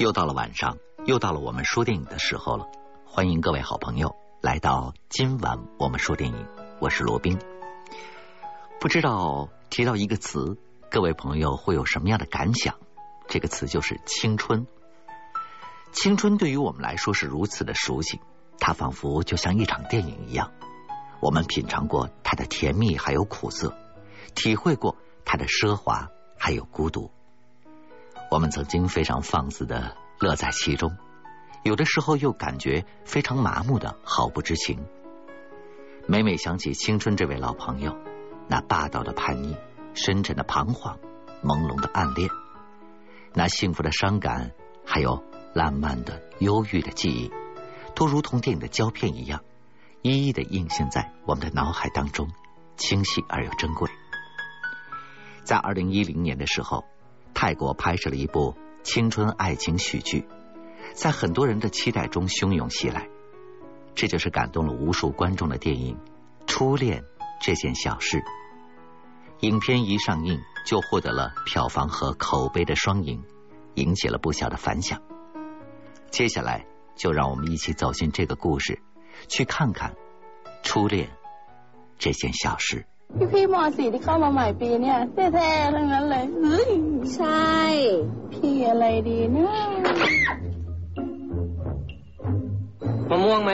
又到了晚上，又到了我们说电影的时候了。欢迎各位好朋友来到今晚我们说电影，我是罗宾。不知道提到一个词，各位朋友会有什么样的感想？这个词就是青春。青春对于我们来说是如此的熟悉，它仿佛就像一场电影一样。我们品尝过它的甜蜜，还有苦涩，体会过它的奢华，还有孤独。我们曾经非常放肆的乐在其中，有的时候又感觉非常麻木的毫不知情。每每想起青春这位老朋友，那霸道的叛逆、深沉的彷徨、朦胧的暗恋，那幸福的伤感，还有烂漫的忧郁的记忆，都如同电影的胶片一样。一一的映现在我们的脑海当中，清晰而又珍贵。在二零一零年的时候，泰国拍摄了一部青春爱情喜剧，在很多人的期待中汹涌袭来。这就是感动了无数观众的电影《初恋这件小事》。影片一上映就获得了票房和口碑的双赢，引起了不小的反响。接下来，就让我们一起走进这个故事。去看看初恋这件小事。 พี่พี่มสี่ที่เข้ามาใหม่ปีเนี่ยแท้ๆทั้งนั้นเลยเฮ้ยใช่ พี่อะไรดีนะมะม่วงไหม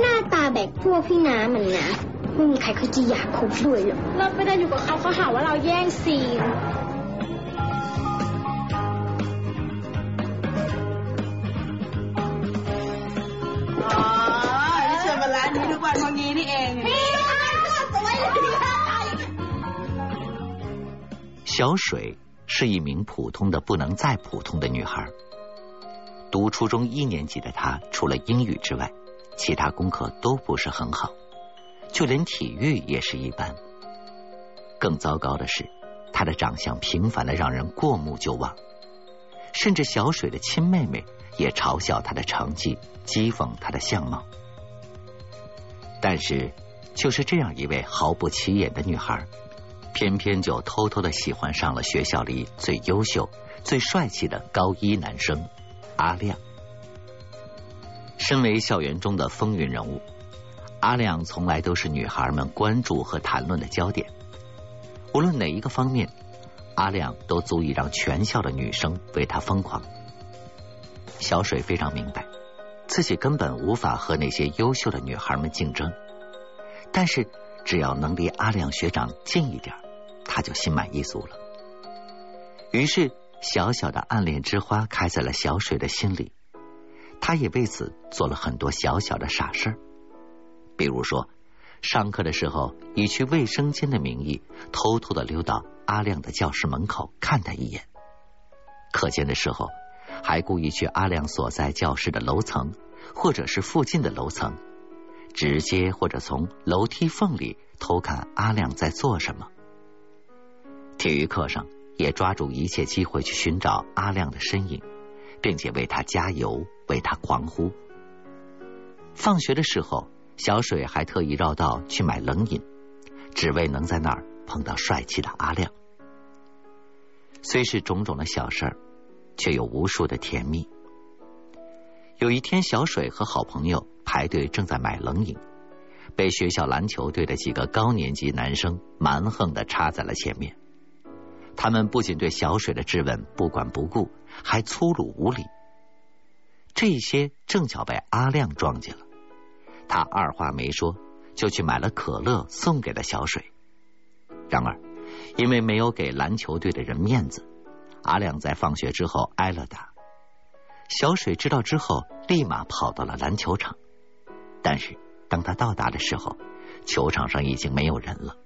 หน้าตาแบบพวกพี่น้ามันนะไม่มีใครเขาจะอยากคบด้วยหรอกเราไปเดินอยู่กับเขาเขาหาว่าเราแย่งซีน 小水是一名普通的不能再普通的女孩。读初中一年级的她，除了英语之外，其他功课都不是很好，就连体育也是一般。更糟糕的是，她的长相平凡的让人过目就忘，甚至小水的亲妹妹也嘲笑她的成绩，讥讽她的相貌。但是，就是这样一位毫不起眼的女孩。偏偏就偷偷的喜欢上了学校里最优秀、最帅气的高一男生阿亮。身为校园中的风云人物，阿亮从来都是女孩们关注和谈论的焦点。无论哪一个方面，阿亮都足以让全校的女生为他疯狂。小水非常明白，自己根本无法和那些优秀的女孩们竞争，但是只要能离阿亮学长近一点。他就心满意足了。于是，小小的暗恋之花开在了小水的心里。他也为此做了很多小小的傻事儿，比如说，上课的时候以去卫生间的名义，偷偷的溜到阿亮的教室门口看他一眼；课间的时候，还故意去阿亮所在教室的楼层，或者是附近的楼层，直接或者从楼梯缝里偷看阿亮在做什么。体育课上，也抓住一切机会去寻找阿亮的身影，并且为他加油，为他狂呼。放学的时候，小水还特意绕道去买冷饮，只为能在那儿碰到帅气的阿亮。虽是种种的小事儿，却有无数的甜蜜。有一天，小水和好朋友排队正在买冷饮，被学校篮球队的几个高年级男生蛮横的插在了前面。他们不仅对小水的质问不管不顾，还粗鲁无礼。这些正巧被阿亮撞见了，他二话没说就去买了可乐送给了小水。然而，因为没有给篮球队的人面子，阿亮在放学之后挨了打。小水知道之后，立马跑到了篮球场。但是，当他到达的时候，球场上已经没有人了，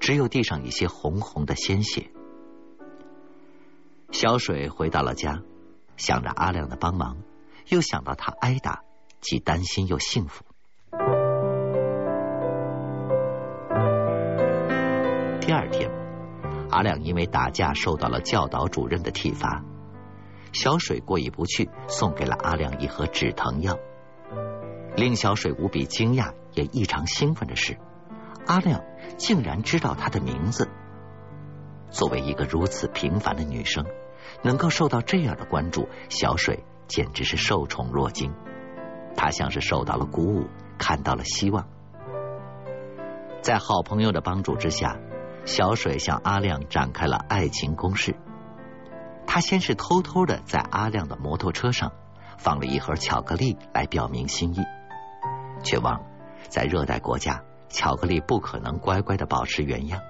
只有地上一些红红的鲜血。小水回到了家，想着阿亮的帮忙，又想到他挨打，既担心又幸福。第二天，阿亮因为打架受到了教导主任的体罚，小水过意不去，送给了阿亮一盒止疼药。令小水无比惊讶也异常兴奋的是，阿亮竟然知道他的名字。作为一个如此平凡的女生，能够受到这样的关注，小水简直是受宠若惊。她像是受到了鼓舞，看到了希望。在好朋友的帮助之下，小水向阿亮展开了爱情攻势。她先是偷偷的在阿亮的摩托车上放了一盒巧克力来表明心意，却忘了在热带国家，巧克力不可能乖乖的保持原样。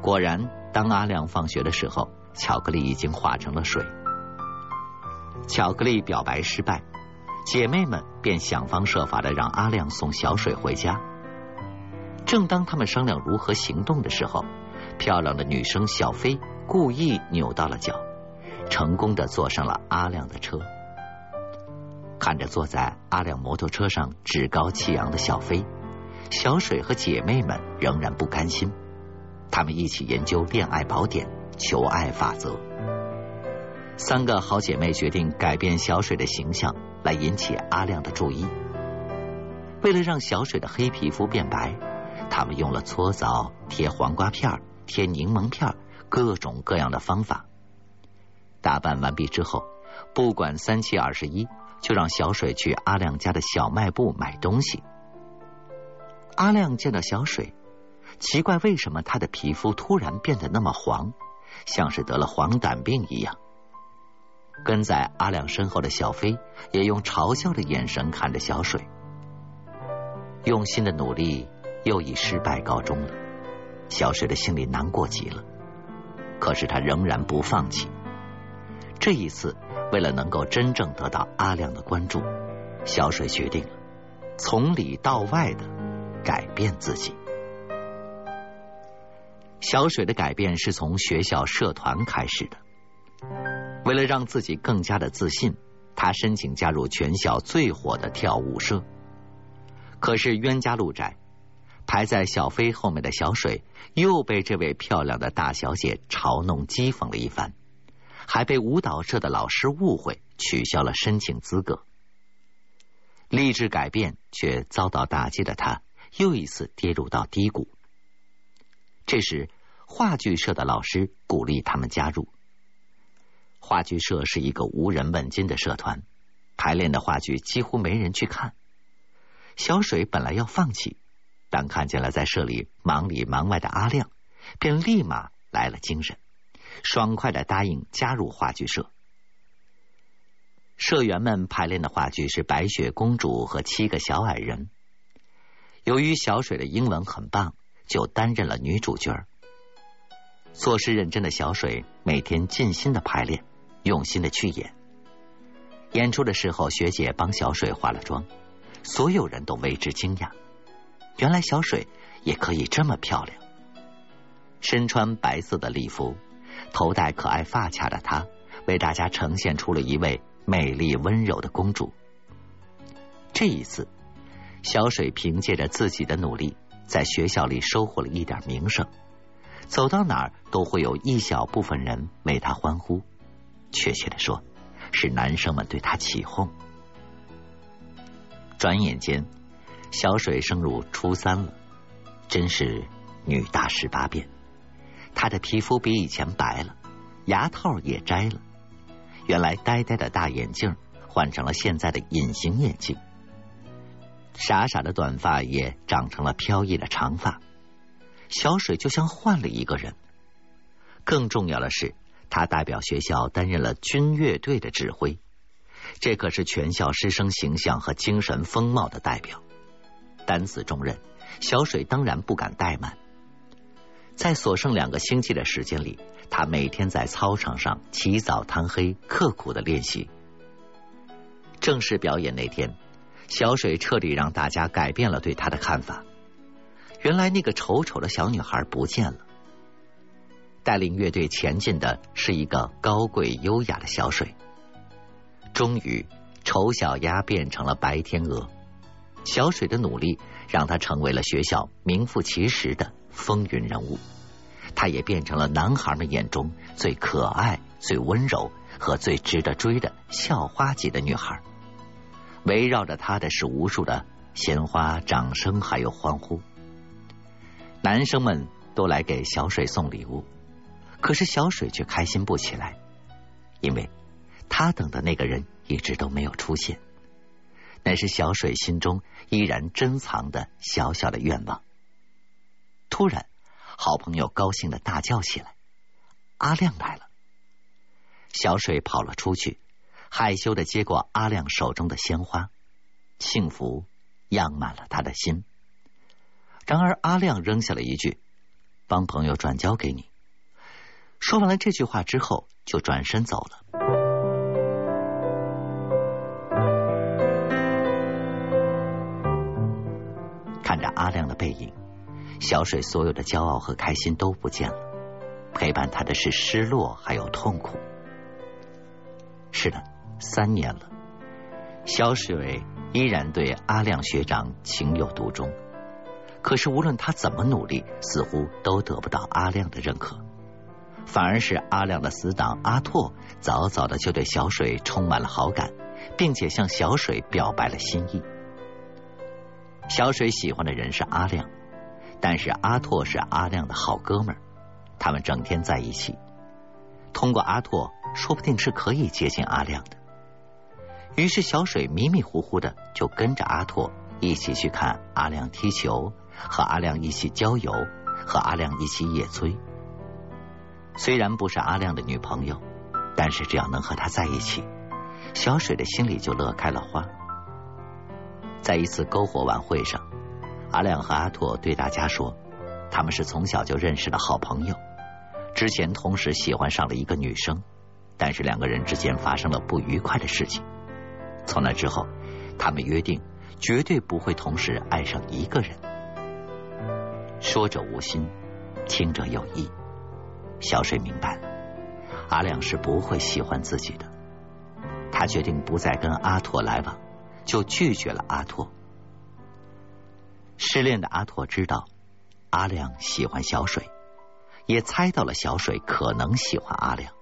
果然，当阿亮放学的时候，巧克力已经化成了水。巧克力表白失败，姐妹们便想方设法的让阿亮送小水回家。正当他们商量如何行动的时候，漂亮的女生小飞故意扭到了脚，成功的坐上了阿亮的车。看着坐在阿亮摩托车上趾高气扬的小飞，小水和姐妹们仍然不甘心，他们一起研究恋爱宝典、求爱法则。三个好姐妹决定改变小水的形象，来引起阿亮的注意。为了让小水的黑皮肤变白。他们用了搓澡、贴黄瓜片、贴柠檬片，各种各样的方法。打扮完毕之后，不管三七二十一，就让小水去阿亮家的小卖部买东西。阿亮见到小水，奇怪为什么他的皮肤突然变得那么黄，像是得了黄疸病一样。跟在阿亮身后的小飞也用嘲笑的眼神看着小水，用心的努力。又以失败告终了，小水的心里难过极了。可是他仍然不放弃。这一次，为了能够真正得到阿亮的关注，小水决定了从里到外的改变自己。小水的改变是从学校社团开始的。为了让自己更加的自信，他申请加入全校最火的跳舞社。可是冤家路窄。排在小飞后面的小水又被这位漂亮的大小姐嘲弄讥讽了一番，还被舞蹈社的老师误会，取消了申请资格。立志改变却遭到打击的他，又一次跌入到低谷。这时，话剧社的老师鼓励他们加入。话剧社是一个无人问津的社团，排练的话剧几乎没人去看。小水本来要放弃。但看见了在社里忙里忙外的阿亮，便立马来了精神，爽快的答应加入话剧社。社员们排练的话剧是《白雪公主和七个小矮人》。由于小水的英文很棒，就担任了女主角。做事认真的小水每天尽心的排练，用心的去演。演出的时候，学姐帮小水化了妆，所有人都为之惊讶。原来小水也可以这么漂亮。身穿白色的礼服，头戴可爱发卡的她，为大家呈现出了一位美丽温柔的公主。这一次，小水凭借着自己的努力，在学校里收获了一点名声，走到哪儿都会有一小部分人为她欢呼。确切的说，是男生们对她起哄。转眼间。小水升入初三了，真是女大十八变。她的皮肤比以前白了，牙套也摘了，原来呆呆的大眼镜换成了现在的隐形眼镜，傻傻的短发也长成了飘逸的长发。小水就像换了一个人。更重要的是，她代表学校担任了军乐队的指挥，这可是全校师生形象和精神风貌的代表。担此重任，小水当然不敢怠慢。在所剩两个星期的时间里，他每天在操场上起早贪黑，刻苦的练习。正式表演那天，小水彻底让大家改变了对他的看法。原来那个丑丑的小女孩不见了，带领乐队前进的是一个高贵优雅的小水。终于，丑小鸭变成了白天鹅。小水的努力让他成为了学校名副其实的风云人物，她也变成了男孩们眼中最可爱、最温柔和最值得追的校花级的女孩。围绕着他的是无数的鲜花、掌声还有欢呼。男生们都来给小水送礼物，可是小水却开心不起来，因为他等的那个人一直都没有出现。那是小水心中依然珍藏的小小的愿望。突然，好朋友高兴的大叫起来：“阿亮来了！”小水跑了出去，害羞的接过阿亮手中的鲜花，幸福漾满了他的心。然而，阿亮扔下了一句：“帮朋友转交给你。”说完了这句话之后，就转身走了。看着阿亮的背影，小水所有的骄傲和开心都不见了，陪伴他的是失落还有痛苦。是的，三年了，小水依然对阿亮学长情有独钟。可是无论他怎么努力，似乎都得不到阿亮的认可。反而是阿亮的死党阿拓，早早的就对小水充满了好感，并且向小水表白了心意。小水喜欢的人是阿亮，但是阿拓是阿亮的好哥们儿，他们整天在一起。通过阿拓，说不定是可以接近阿亮的。于是小水迷迷糊糊的就跟着阿拓一起去看阿亮踢球，和阿亮一起郊游，和阿亮一起野炊。虽然不是阿亮的女朋友，但是只要能和他在一起，小水的心里就乐开了花。在一次篝火晚会上，阿亮和阿拓对大家说，他们是从小就认识的好朋友，之前同时喜欢上了一个女生，但是两个人之间发生了不愉快的事情。从那之后，他们约定绝对不会同时爱上一个人。说者无心，听者有意。小水明白了，阿亮是不会喜欢自己的。他决定不再跟阿拓来往，就拒绝了阿拓。失恋的阿拓知道阿亮喜欢小水，也猜到了小水可能喜欢阿亮，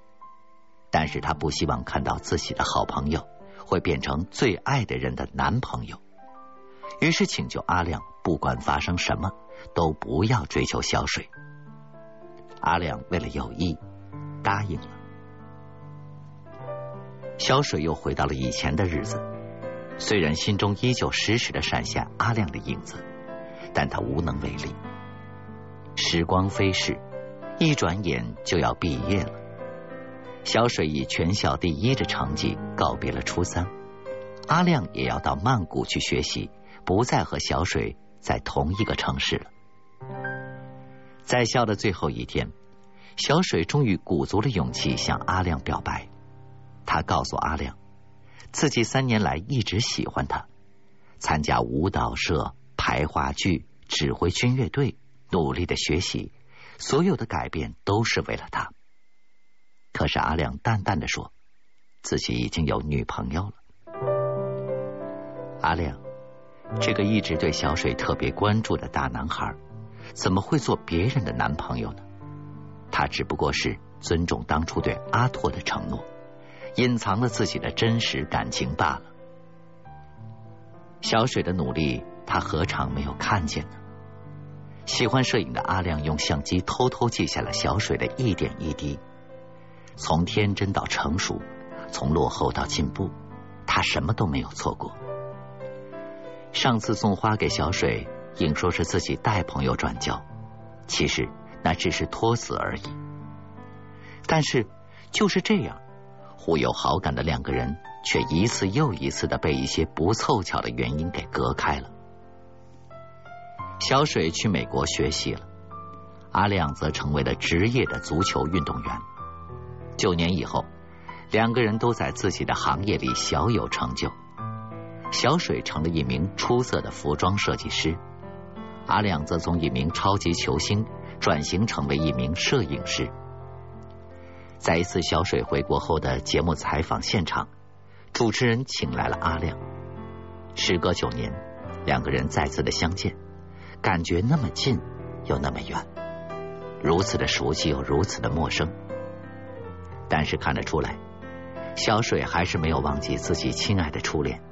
但是他不希望看到自己的好朋友会变成最爱的人的男朋友，于是请求阿亮，不管发生什么，都不要追求小水。阿亮为了友谊答应了。小水又回到了以前的日子，虽然心中依旧时时的闪现阿亮的影子，但他无能为力。时光飞逝，一转眼就要毕业了。小水以全校第一的成绩告别了初三，阿亮也要到曼谷去学习，不再和小水在同一个城市了。在校的最后一天，小水终于鼓足了勇气向阿亮表白。他告诉阿亮，自己三年来一直喜欢他，参加舞蹈社、排话剧、指挥军乐队，努力的学习，所有的改变都是为了他。可是阿亮淡淡的说，自己已经有女朋友了。阿亮，这个一直对小水特别关注的大男孩。怎么会做别人的男朋友呢？他只不过是尊重当初对阿拓的承诺，隐藏了自己的真实感情罢了。小水的努力，他何尝没有看见呢？喜欢摄影的阿亮用相机偷偷记下了小水的一点一滴，从天真到成熟，从落后到进步，他什么都没有错过。上次送花给小水。硬说是自己带朋友转交，其实那只是托词而已。但是就是这样，互有好感的两个人，却一次又一次的被一些不凑巧的原因给隔开了。小水去美国学习了，阿亮则成为了职业的足球运动员。九年以后，两个人都在自己的行业里小有成就。小水成了一名出色的服装设计师。阿亮则从一名超级球星转型成为一名摄影师。在一次小水回国后的节目采访现场，主持人请来了阿亮。时隔九年，两个人再次的相见，感觉那么近又那么远，如此的熟悉又如此的陌生。但是看得出来，小水还是没有忘记自己亲爱的初恋，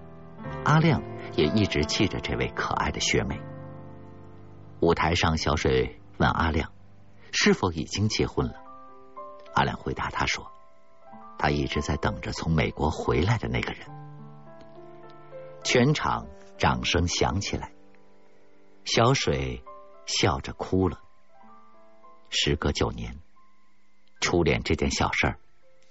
阿亮也一直记着这位可爱的学妹。舞台上，小水问阿亮：“是否已经结婚了？”阿亮回答他说：“他一直在等着从美国回来的那个人。”全场掌声响起来，小水笑着哭了。时隔九年，初恋这件小事儿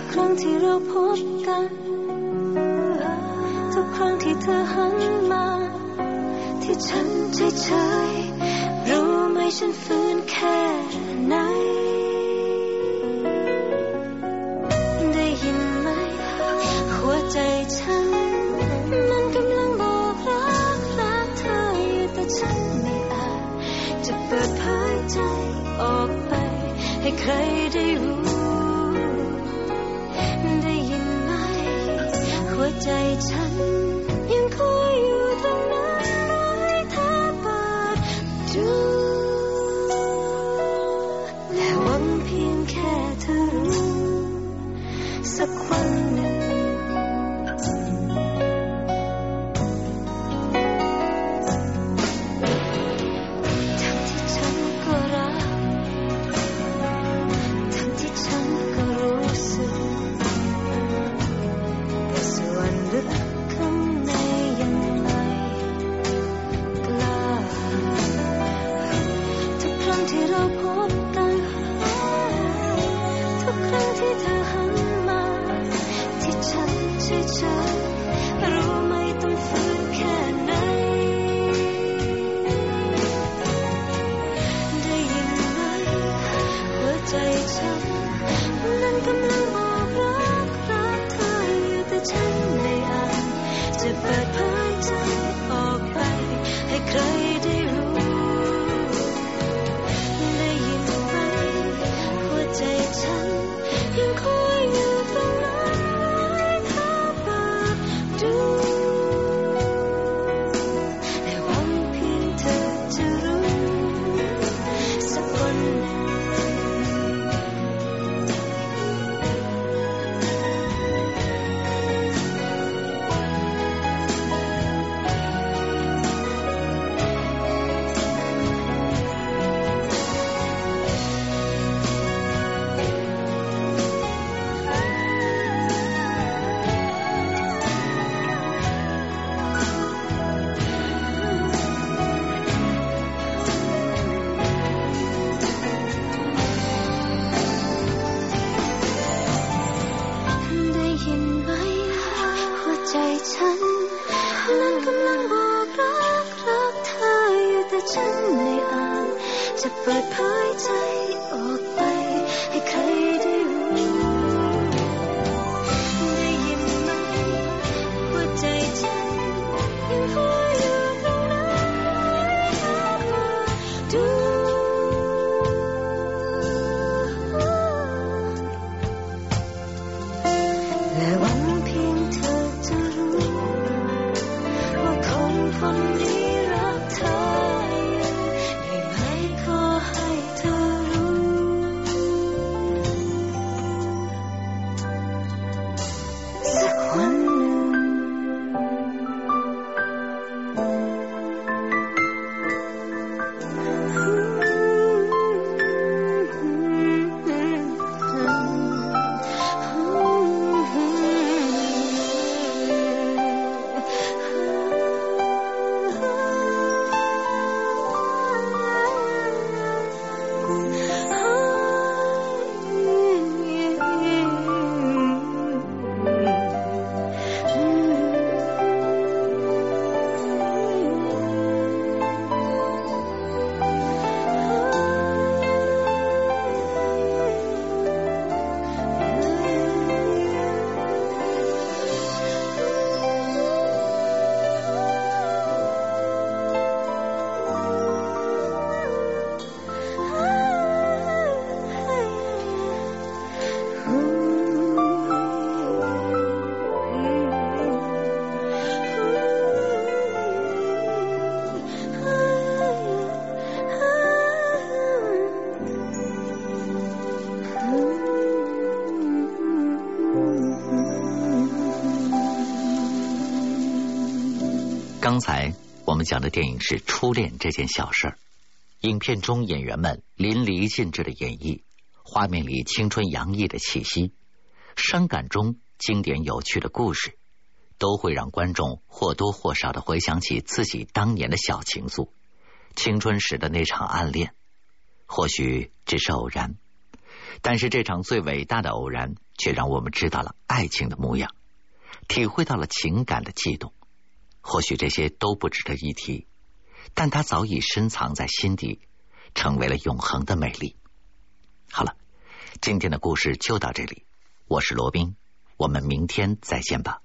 กครั้งที่เราพบกัน ทุกครั้งที่เธอหันมา ที่ฉันเฉยๆรู้ไหมฉันฝืนแค่ไหน ได้ยินไหม หัวใจฉัน มันกำลังบอกรักรักเธออยู่แต่ฉันไม่อาจ จะเปิดเผยใจออกไป ให้ใครได้รู้ 曾 จะเปิดเผยใจออกไป 刚才我们讲的电影是《初恋这件小事儿》，影片中演员们淋漓尽致的演绎，画面里青春洋溢的气息，伤感中经典有趣的故事，都会让观众或多或少的回想起自己当年的小情愫，青春时的那场暗恋。或许只是偶然，但是这场最伟大的偶然，却让我们知道了爱情的模样，体会到了情感的悸动。或许这些都不值得一提，但它早已深藏在心底，成为了永恒的美丽。好了，今天的故事就到这里，我是罗宾，我们明天再见吧。